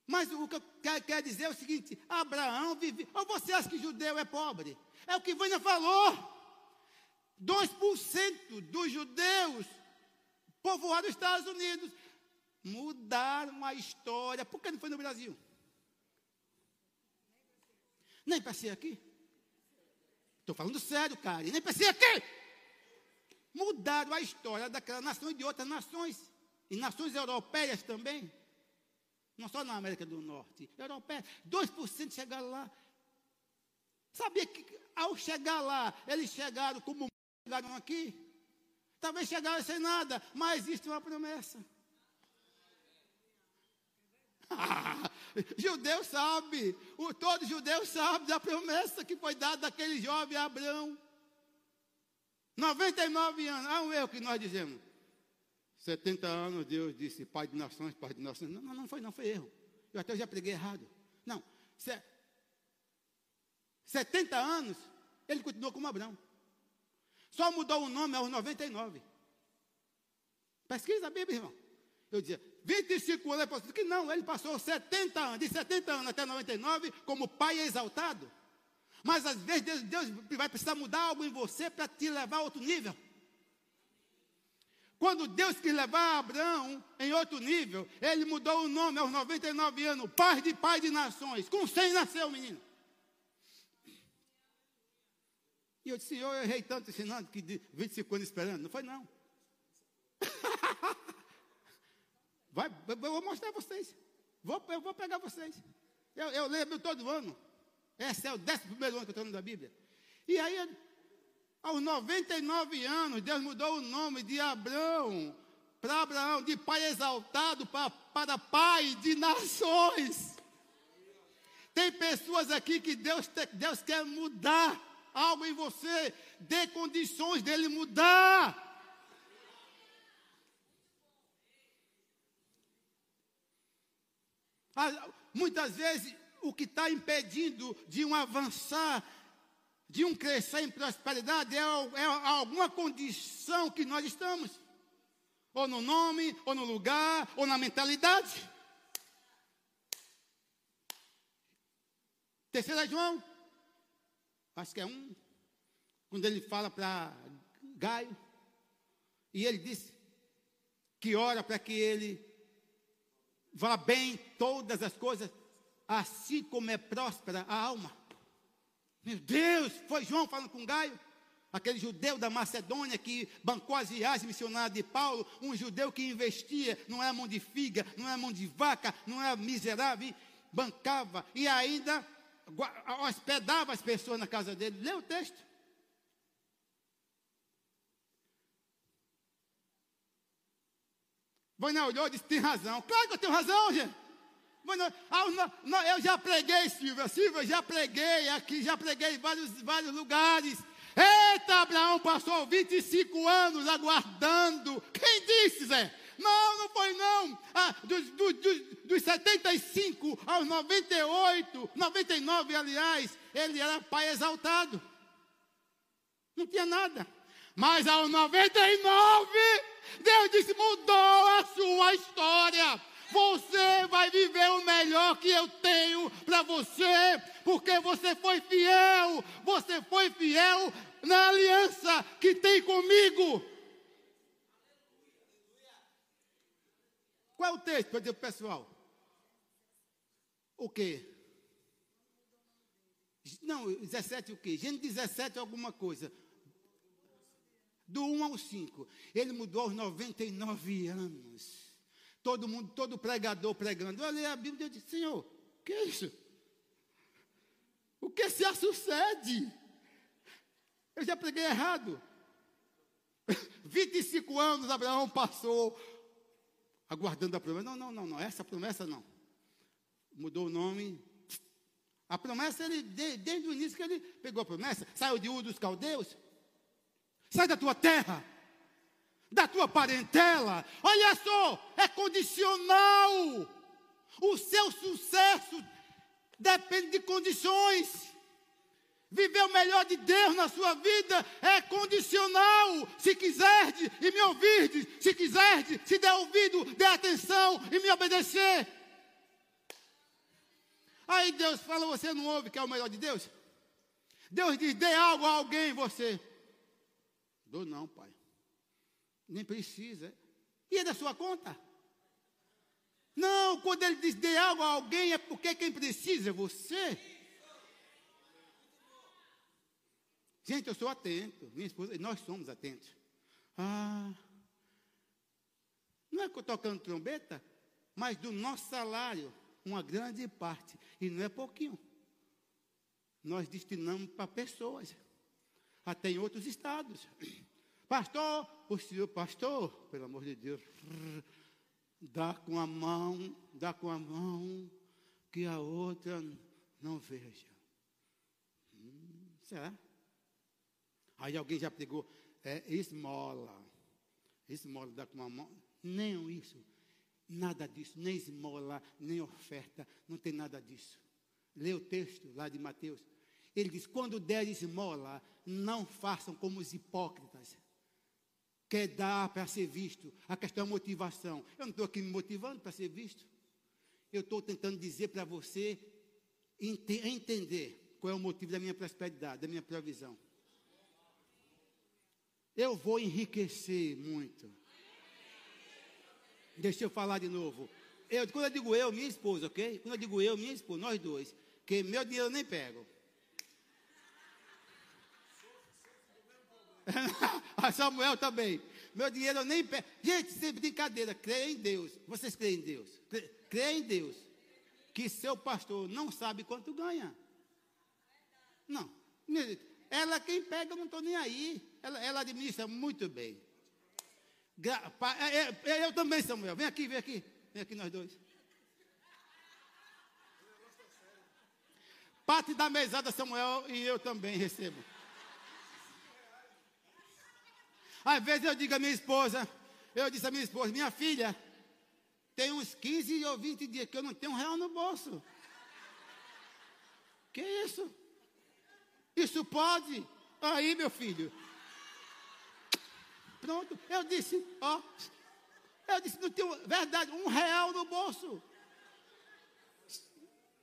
Mas o que quero dizer é o seguinte: Abraão vive. Ou você acha que judeu é pobre? É o que Vânia falou. 2% dos judeus povoaram os Estados Unidos mudaram a história. Por que não foi no Brasil? Nem para ser aqui. Estou falando sério, cara. Nem para ser aqui. Mudaram a história daquela nação e de outras nações. E nações europeias também. Não só na América do Norte. Europeia. 2% chegaram lá. Sabia que ao chegar lá, eles chegaram como chegaram aqui? Talvez chegaram sem nada, mas existe uma promessa. Judeu sabe, o, todo judeu sabe da promessa que foi dada daquele jovem Abraão. 99 anos, ah, um erro que nós dizemos. 70 anos Deus disse, pai de nações, pai de nações. Não, não, não foi, não foi erro. Eu até já preguei errado. Não, 70 anos, ele continuou como Abraão. Só mudou o nome aos 99. Pesquisa a Bíblia, irmão. Eu dizia, 25 anos, ele que não, ele passou 70 anos, de 70 anos até 99, como pai exaltado. Mas às vezes Deus, Deus vai precisar mudar algo em você para te levar a outro nível. Quando Deus quis levar Abraão em outro nível, ele mudou o nome aos 99 anos, pai de pai de nações. Com 100 nasceu o menino. E eu disse, Senhor, eu errei tanto ensinando que de 25 anos esperando. Não foi, não. Vai, eu vou mostrar a vocês. Vou, eu vou pegar vocês. Eu, eu leio todo ano. Esse é o décimo primeiro ano que eu estou lendo a Bíblia. E aí, aos 99 anos, Deus mudou o nome de Abraão para Abraão, de pai exaltado para, para pai de nações. Tem pessoas aqui que Deus, Deus quer mudar algo em você, dê condições dele mudar. Ah, muitas vezes o que está impedindo de um avançar, de um crescer em prosperidade, é, é alguma condição que nós estamos. Ou no nome, ou no lugar, ou na mentalidade. Terceira João acho que é um, quando ele fala para Gaio, e ele disse que ora para que ele vá bem todas as coisas, assim como é próspera a alma. Meu Deus, foi João falando com Gaio, aquele judeu da Macedônia que bancou as viagens missionárias de Paulo, um judeu que investia, não é mão de figa, não é mão de vaca, não é miserável, bancava e ainda hospedava as pessoas na casa dele. Lê o texto. Vânia olhou e disse: tem razão. Claro que eu tenho razão, gente. Vânia, ah, não, não, eu já preguei, Silvia. Silvia, já preguei aqui, já preguei em vários, vários lugares. Eita, Abraão passou 25 anos aguardando. Quem disse, Zé? Não, não foi não. Ah, dos, dos, dos 75 aos 98, 99, aliás, ele era pai exaltado. Não tinha nada. Mas aos 99, Deus disse: mudou a sua história. Você vai viver o melhor que eu tenho para você, porque você foi fiel. Você foi fiel na aliança que tem comigo. Qual é o texto para dizer pessoal? O quê? Não, 17 o quê? Gênesis 17 alguma coisa. Do 1 ao 5. Ele mudou aos 99 anos. Todo mundo, todo pregador pregando. Eu li a Bíblia e disse, Senhor, o que é isso? O que se sucede? Eu já preguei errado. 25 anos Abraão passou aguardando a promessa. Não, não, não, não, essa promessa não. Mudou o nome. A promessa, ele, desde o início que ele pegou a promessa, saiu de Ur dos Caldeus, Sai da tua terra, da tua parentela. Olha só, é condicional. O seu sucesso depende de condições. Viver o melhor de Deus na sua vida é condicional. Se quiserdes e me ouvirdes, se quiserdes, se der ouvido, dê atenção e me obedecer. Aí Deus fala, você não ouve que é o melhor de Deus? Deus diz, dê algo a alguém, você. Dou não, pai. Nem precisa. E é da sua conta? Não, quando ele diz dê algo a alguém, é porque quem precisa é você. Gente, eu sou atento. Minha esposa, nós somos atentos. Ah, não é eu tocando trombeta, mas do nosso salário, uma grande parte, e não é pouquinho, nós destinamos para pessoas até em outros estados. Pastor, o senhor pastor, pelo amor de Deus, dá com a mão, dá com a mão, que a outra não veja. Hum, será? Aí alguém já pegou, é esmola. Esmola dá com a mão. Nem isso. Nada disso, nem esmola, nem oferta, não tem nada disso. Lê o texto lá de Mateus. Ele diz: quando der esmola, não façam como os hipócritas. Quer dar para ser visto. A questão é motivação. Eu não estou aqui me motivando para ser visto. Eu estou tentando dizer para você ente entender qual é o motivo da minha prosperidade, da minha provisão. Eu vou enriquecer muito. Deixa eu falar de novo. Eu, quando eu digo eu, minha esposa, ok? Quando eu digo eu, minha esposa, nós dois, que meu dinheiro eu nem pego. A Samuel também. Meu dinheiro eu nem pego. Gente, sem brincadeira, creia em Deus. Vocês creem em Deus? Creia em Deus. Que seu pastor não sabe quanto ganha. Não. Ela quem pega, eu não estou nem aí. Ela, ela, administra muito bem. É, é, é, eu também, Samuel. Vem aqui, vem aqui. Vem aqui nós dois. Parte da mesada, Samuel, e eu também recebo. Às vezes eu digo à minha esposa, eu disse à minha esposa, minha filha, tem uns 15 ou 20 dias que eu não tenho um real no bolso. Que isso? Isso pode? Aí, meu filho. Pronto, eu disse, ó. Eu disse, não tenho, verdade, um real no bolso.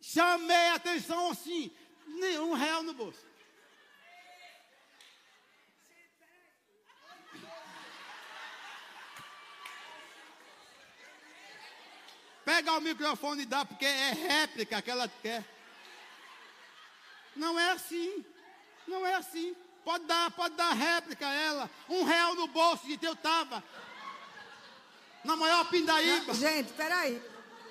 Chamei a atenção assim, nenhum real no bolso. Pega o microfone e dá, porque é réplica que ela quer. Não é assim. Não é assim. Pode dar, pode dar réplica a ela. Um real no bolso de teu tava. Na maior pindaíba. Gente, peraí.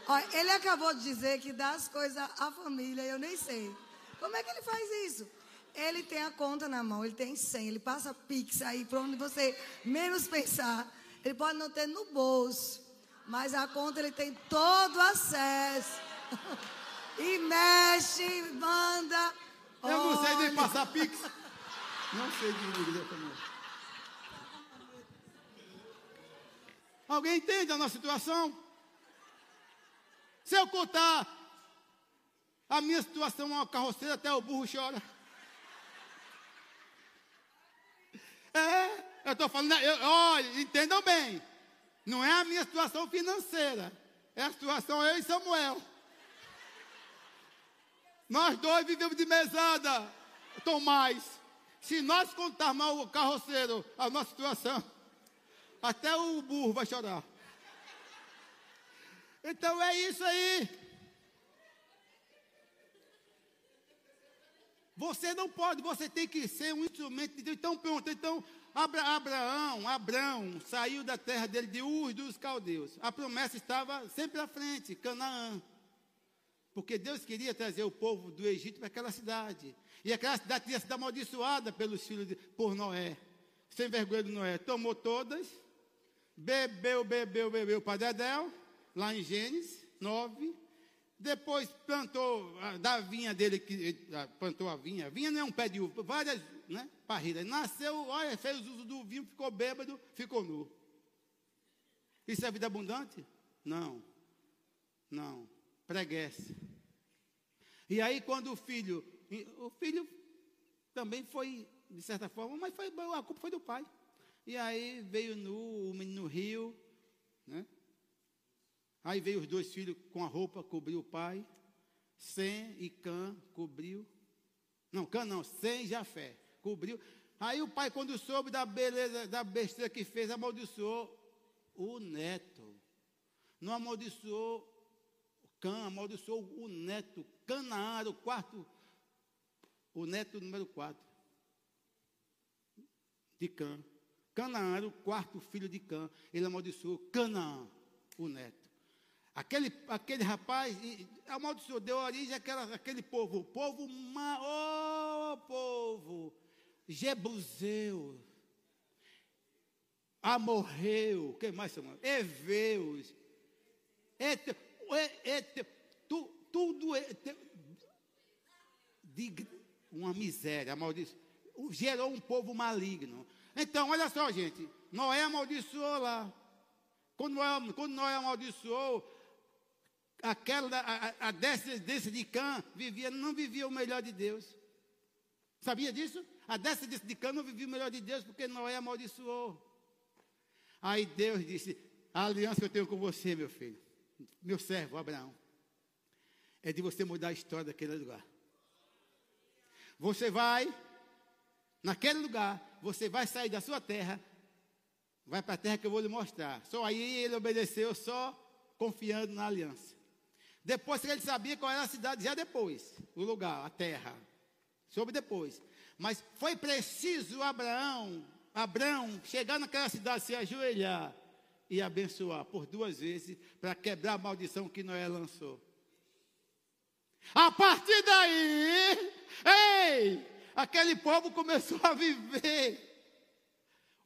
Olha, ele acabou de dizer que dá as coisas à família, eu nem sei. Como é que ele faz isso? Ele tem a conta na mão, ele tem 100, ele passa pix aí para onde você menos pensar. Ele pode não ter no bolso. Mas a conta ele tem todo acesso. E mexe, manda. Eu não sei nem passar pix. Não sei dividir como. Alguém entende a nossa situação? Se eu contar a minha situação, uma carroceira, até o burro chora. É, eu estou falando, eu, olha, entendam bem. Não é a minha situação financeira. É a situação eu e Samuel. Nós dois vivemos de mesada, Tomás. Se nós contarmos o carroceiro a nossa situação, até o burro vai chorar. Então é isso aí. Você não pode, você tem que ser um instrumento de Deus. Então, pronto. Então, Abra, Abraão, Abraão saiu da terra dele de Ur dos caldeus. A promessa estava sempre à frente, Canaã. Porque Deus queria trazer o povo do Egito para aquela cidade. E aquela cidade tinha sido amaldiçoada pelos filhos de, por Noé. Sem vergonha de Noé. Tomou todas, bebeu, bebeu, bebeu para Dedéu, lá em Gênesis 9. Depois plantou da vinha dele, que plantou a vinha. A vinha não é um pé de uva, várias né, parrilhas. Nasceu, olha, fez uso do vinho, ficou bêbado, ficou nu. Isso é vida abundante? Não. Não. Preguece. E aí, quando o filho, o filho também foi, de certa forma, mas foi, a culpa foi do pai. E aí veio nu, o menino rio, né? Aí veio os dois filhos com a roupa, cobriu o pai. Sem e Cã cobriu. Não, Cã não, sem Jafé. Cobriu. Aí o pai, quando soube da beleza, da besteira que fez, amaldiçoou o neto. Não amaldiçoou Cã, amaldiçoou o neto. Canaã o quarto, o neto número 4 de Cã. Canaã o quarto filho de Cã. Ele amaldiçoou Canaã, o neto. Aquele, aquele rapaz amaldiçoou, deu origem àquela, àquele povo. O povo, ô oh, povo, Jebuseu, Amorreu, quem mais chama? Eveus, et, et, tu, tudo et, de uma miséria, amaldiçoou. Gerou um povo maligno. Então, olha só, gente. Noé amaldiçoou lá. Quando Noé, quando Noé amaldiçoou, aquela, a, a descendência de Cã vivia, não vivia o melhor de Deus. Sabia disso? A descendência de Cã não vivia o melhor de Deus porque Noé amaldiçoou. Aí Deus disse: A aliança que eu tenho com você, meu filho, meu servo Abraão, é de você mudar a história daquele lugar. Você vai, naquele lugar, você vai sair da sua terra, vai para a terra que eu vou lhe mostrar. Só aí ele obedeceu, só confiando na aliança. Depois ele sabia qual era a cidade, já depois, o lugar, a terra. Soube depois. Mas foi preciso Abraão, Abraão, chegar naquela cidade, se ajoelhar e abençoar por duas vezes para quebrar a maldição que Noé lançou. A partir daí, ei, aquele povo começou a viver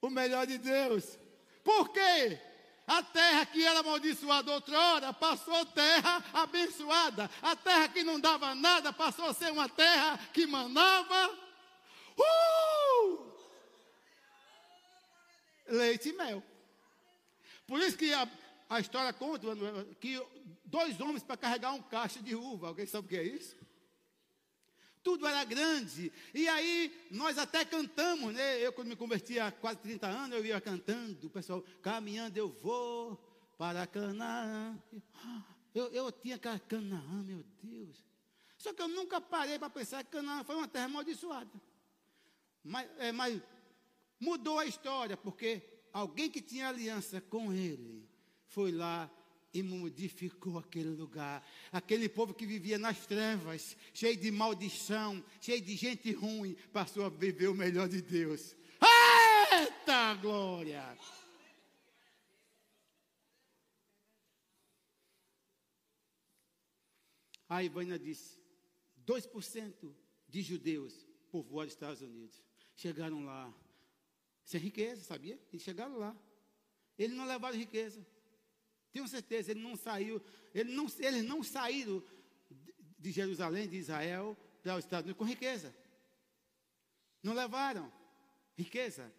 o melhor de Deus. Por quê? A terra que era amaldiçoada outrora passou terra abençoada. A terra que não dava nada passou a ser uma terra que manava uh! leite e mel. Por isso que a, a história conta que dois homens para carregar um caixa de uva. Alguém sabe o que é isso? tudo era grande. E aí nós até cantamos, né? Eu quando me converti há quase 30 anos, eu ia cantando, o pessoal, caminhando eu vou para Canaã. Eu, eu tinha Canaã, meu Deus. Só que eu nunca parei para pensar que Canaã foi uma terra amaldiçoada. Mas, é, mas mudou a história, porque alguém que tinha aliança com ele foi lá e modificou aquele lugar. Aquele povo que vivia nas trevas, cheio de maldição, cheio de gente ruim, passou a viver o melhor de Deus. Eita glória! A Ivana disse: 2% de judeus povoaram os Estados Unidos. Chegaram lá, sem riqueza, sabia? Eles chegaram lá. Eles não levaram riqueza. Tenho certeza, ele não saiu, ele não, eles não saíram de Jerusalém, de Israel, para os Estados Unidos com riqueza. Não levaram riqueza.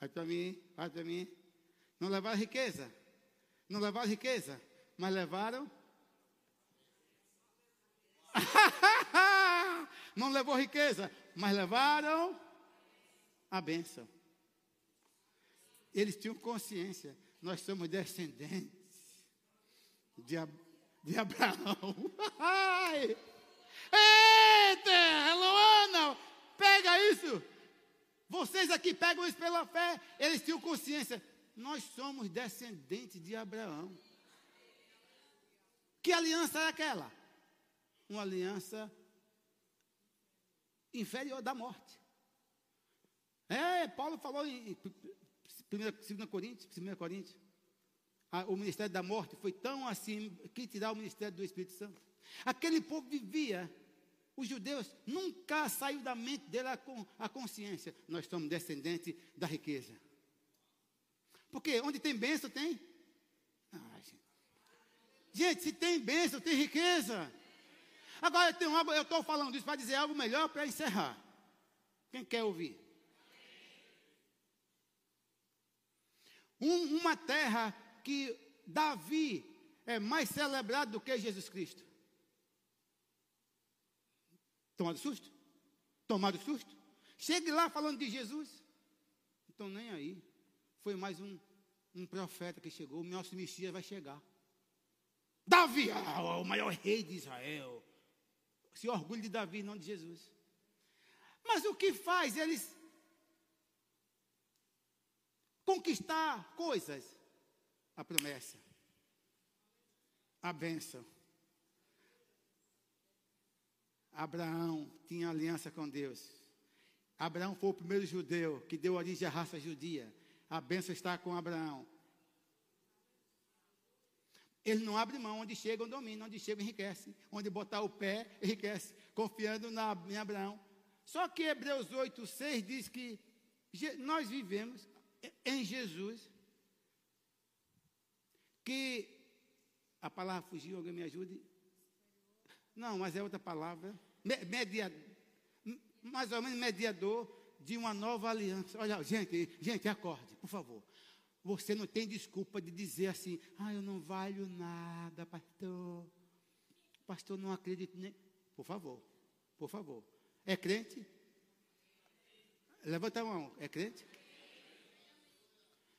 Olha para mim, olha para mim. Não levaram riqueza. Não levaram riqueza, mas levaram. Não levou riqueza, mas levaram a bênção. Eles tinham consciência. Nós somos descendentes de, de Abraão. Ai! Eita, Luana, pega isso. Vocês aqui pegam isso pela fé. Eles tinham consciência. Nós somos descendentes de Abraão. Que aliança é aquela? Uma aliança inferior da morte. É, Paulo falou em 2 Coríntios, 1 Coríntios. o ministério da morte foi tão assim que tirar o ministério do Espírito Santo. Aquele povo vivia, os judeus nunca saiu da mente dele a, a consciência. Nós somos descendentes da riqueza. Porque onde tem bênção, tem. Ah, gente. gente, se tem bênção, tem riqueza. Agora eu tenho algo, eu estou falando isso para dizer algo melhor para encerrar. Quem quer ouvir? Um, uma terra que Davi é mais celebrado do que Jesus Cristo. Tomado susto? Tomado susto? Chegue lá falando de Jesus. Então nem aí. Foi mais um, um profeta que chegou. O nosso Messias vai chegar. Davi, ah, o maior rei de Israel. Se orgulho de Davi, não de Jesus. Mas o que faz eles conquistar coisas? A promessa, a bênção. Abraão tinha aliança com Deus. Abraão foi o primeiro judeu que deu origem à raça judia. A bênção está com Abraão. Ele não abre mão, onde chega, domina, onde chega, enriquece. Onde botar o pé, enriquece. Confiando na, em Abraão. Só que Hebreus 8, 6 diz que nós vivemos em Jesus. Que a palavra fugiu, alguém me ajude? Não, mas é outra palavra. Mediador, mais ou menos mediador de uma nova aliança. Olha, gente, gente, acorde, por favor. Você não tem desculpa de dizer assim, ah, eu não valho nada, pastor. Pastor, não acredito nem. Por favor, por favor. É crente? Levanta a mão. É crente?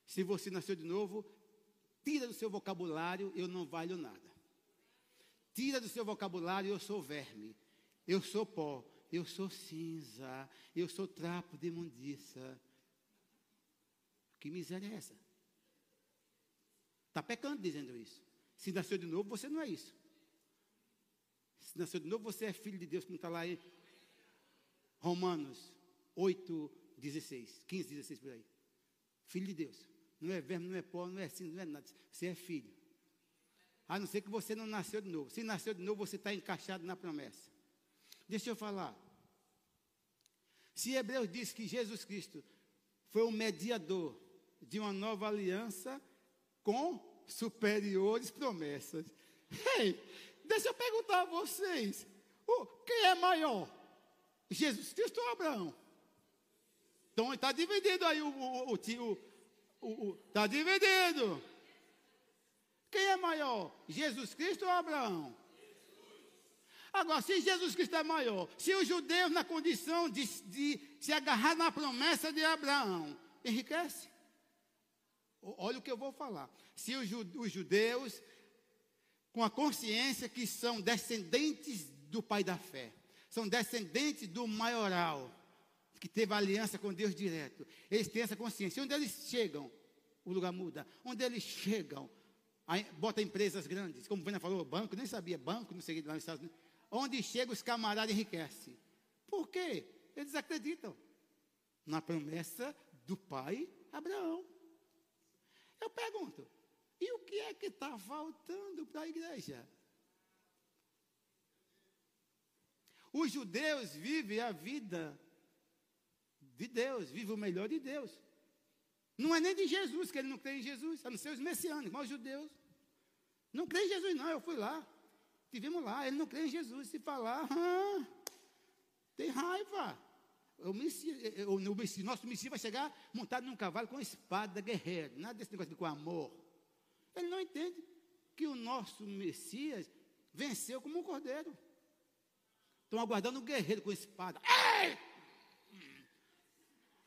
Se você nasceu de novo, tira do seu vocabulário, eu não valho nada. Tira do seu vocabulário, eu sou verme. Eu sou pó eu sou cinza, eu sou trapo de imundiça. Que miséria é essa? Está pecando dizendo isso. Se nasceu de novo, você não é isso. Se nasceu de novo, você é filho de Deus, como está lá em Romanos 8, 16, 15, 16 por aí. Filho de Deus. Não é verme, não é pó, não é cinza, não é nada. Você é filho. A não ser que você não nasceu de novo. Se nasceu de novo, você está encaixado na promessa. Deixa eu falar. Se Hebreus diz que Jesus Cristo foi o mediador de uma nova aliança com superiores promessas. Ei, deixa eu perguntar a vocês: o, quem é maior? Jesus Cristo ou Abraão? Então está dividido aí o, o, o, o está dividido. Quem é maior? Jesus Cristo ou Abraão? Agora, se Jesus Cristo é maior, se os judeus na condição de, de se agarrar na promessa de Abraão, enriquece? Olha o que eu vou falar. Se os, os judeus, com a consciência que são descendentes do pai da fé, são descendentes do maioral, que teve aliança com Deus direto, eles têm essa consciência. Onde eles chegam, o lugar muda. Onde eles chegam, bota empresas grandes, como o Vânia falou, banco, nem sabia, banco, não sei lá nos Estados Unidos onde chega os camaradas enriquecem. Por quê? Eles acreditam na promessa do pai Abraão. Eu pergunto, e o que é que está faltando para a igreja? Os judeus vivem a vida de Deus, vivem o melhor de Deus. Não é nem de Jesus, que ele não crê em Jesus, a não ser os messiânicos, mas os judeus. Não crê em Jesus, não, eu fui lá. Tivemos lá, ele não crê em Jesus. Se falar, ah, tem raiva. o, Messias, o, o nosso Messias vai chegar montado num cavalo com espada, guerreiro, nada desse negócio de com amor. Ele não entende que o nosso Messias venceu como um cordeiro. Estão aguardando um guerreiro com espada. Ei!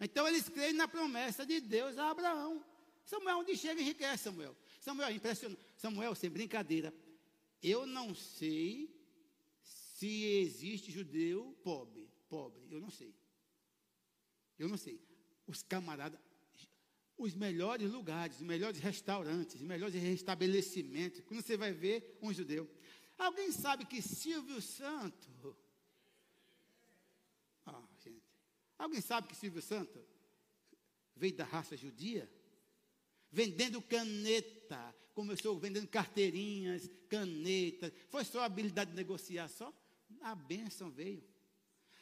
Então eles creem na promessa de Deus a Abraão. Samuel, onde chega, enriquece Samuel. Samuel, impressionante. Samuel, sem brincadeira. Eu não sei se existe judeu pobre. Pobre, eu não sei. Eu não sei. Os camaradas, os melhores lugares, os melhores restaurantes, os melhores restabelecimentos. Quando você vai ver um judeu. Alguém sabe que Silvio Santo. Ah, gente. Alguém sabe que Silvio Santo veio da raça judia? Vendendo caneta, começou vendendo carteirinhas, canetas. Foi só a habilidade de negociar só? A bênção veio.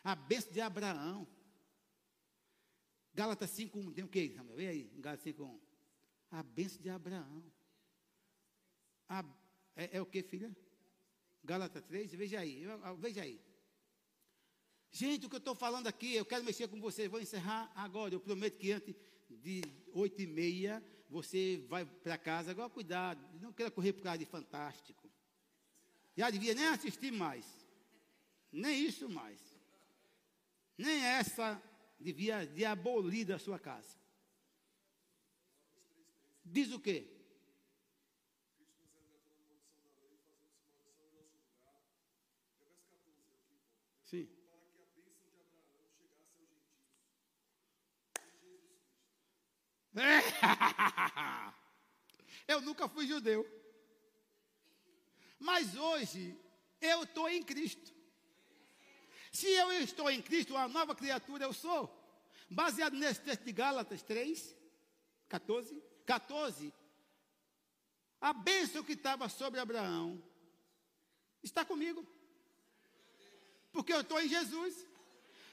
A bênção de Abraão. Gálatas 5.1, tem o Samuel? Vem aí, Gálatas 5.1. A bênção de Abraão. A, é, é, o que, filha? Gálatas 3, veja aí, veja aí. Gente, o que eu estou falando aqui, eu quero mexer com vocês, vou encerrar agora. Eu prometo que antes de oito e meia, você vai para casa. Agora, cuidado, não queira correr por causa de fantástico. Já devia nem assistir mais. Nem isso mais. Nem essa devia de abolir da sua casa. Diz o quê? Sim. Para que a bênção de Abraão chegasse aos gentios. Eu nunca fui judeu. Mas hoje eu estou em Cristo. Se eu estou em Cristo, uma nova criatura eu sou. Baseado nesse texto de Gálatas 3, 14. 14. A bênção que estava sobre Abraão está comigo. Porque eu estou em Jesus.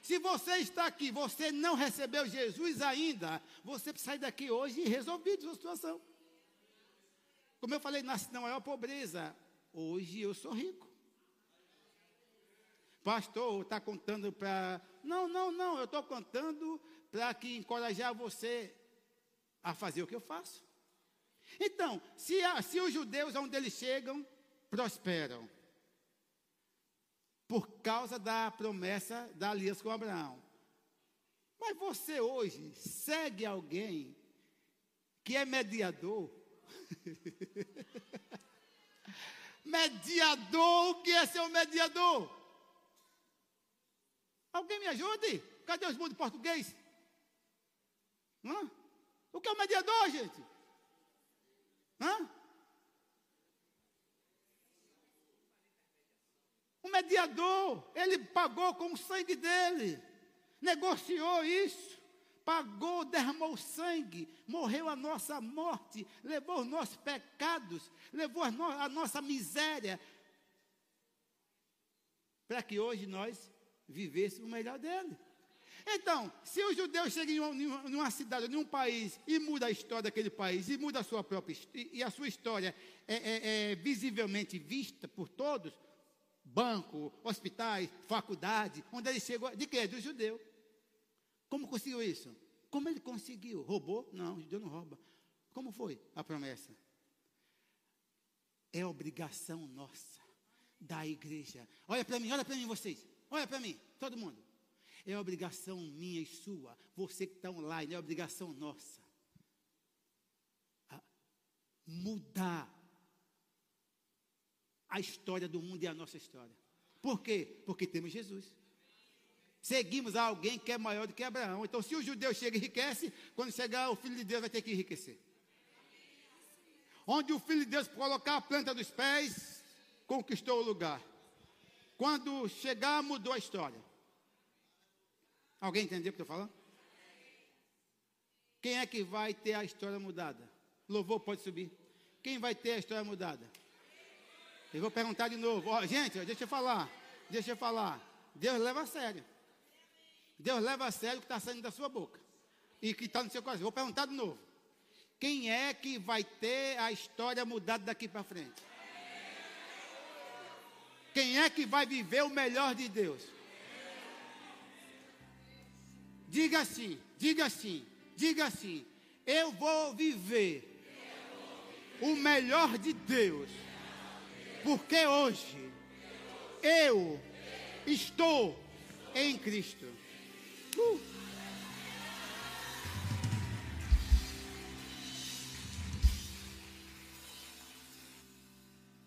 Se você está aqui, você não recebeu Jesus ainda, você precisa sair daqui hoje e resolver a sua situação. Como eu falei, nasci na maior pobreza. Hoje eu sou rico. Pastor, está contando para. Não, não, não, eu estou contando para que encorajar você a fazer o que eu faço. Então, se, se os judeus, onde eles chegam, prosperam, por causa da promessa da aliança com Abraão. Mas você hoje segue alguém que é mediador. mediador, o que é ser um mediador? Alguém me ajude? Cadê os mundos português? Hã? O que é o mediador, gente? Hã? O mediador, ele pagou com o sangue dele, negociou isso, pagou, derramou sangue, morreu a nossa morte, levou os nossos pecados, levou a, no, a nossa miséria, para que hoje nós vivesse o melhor dele. Então, se os judeus chegam em uma, em uma cidade, em um país, e muda a história daquele país, e muda a sua própria e a sua história é, é, é visivelmente vista por todos, banco, hospitais, faculdade, onde ele chegou, de quê? Do judeu. Como conseguiu isso? Como ele conseguiu? Roubou? Não, o judeu não rouba. Como foi a promessa? É obrigação nossa da igreja. Olha para mim, olha para mim vocês. Olha para mim, todo mundo. É obrigação minha e sua. Você que está online, é obrigação nossa. mudar a história do mundo e a nossa história. Por quê? Porque temos Jesus. Seguimos alguém que é maior do que Abraão. Então, se o judeu chega e enriquece, quando chegar o filho de Deus vai ter que enriquecer. Onde o filho de Deus colocar a planta dos pés, conquistou o lugar. Quando chegar, mudou a história. Alguém entendeu o que eu estou falando? Quem é que vai ter a história mudada? Louvor pode subir. Quem vai ter a história mudada? Eu vou perguntar de novo. Ó, gente, deixa eu falar. Deixa eu falar. Deus leva a sério. Deus leva a sério o que está saindo da sua boca. E que está no seu coração. Vou perguntar de novo. Quem é que vai ter a história mudada daqui para frente? Quem é que vai viver o melhor de Deus? Diga assim, diga assim, diga assim. Eu vou viver o melhor de Deus. Porque hoje eu estou em Cristo. Uh.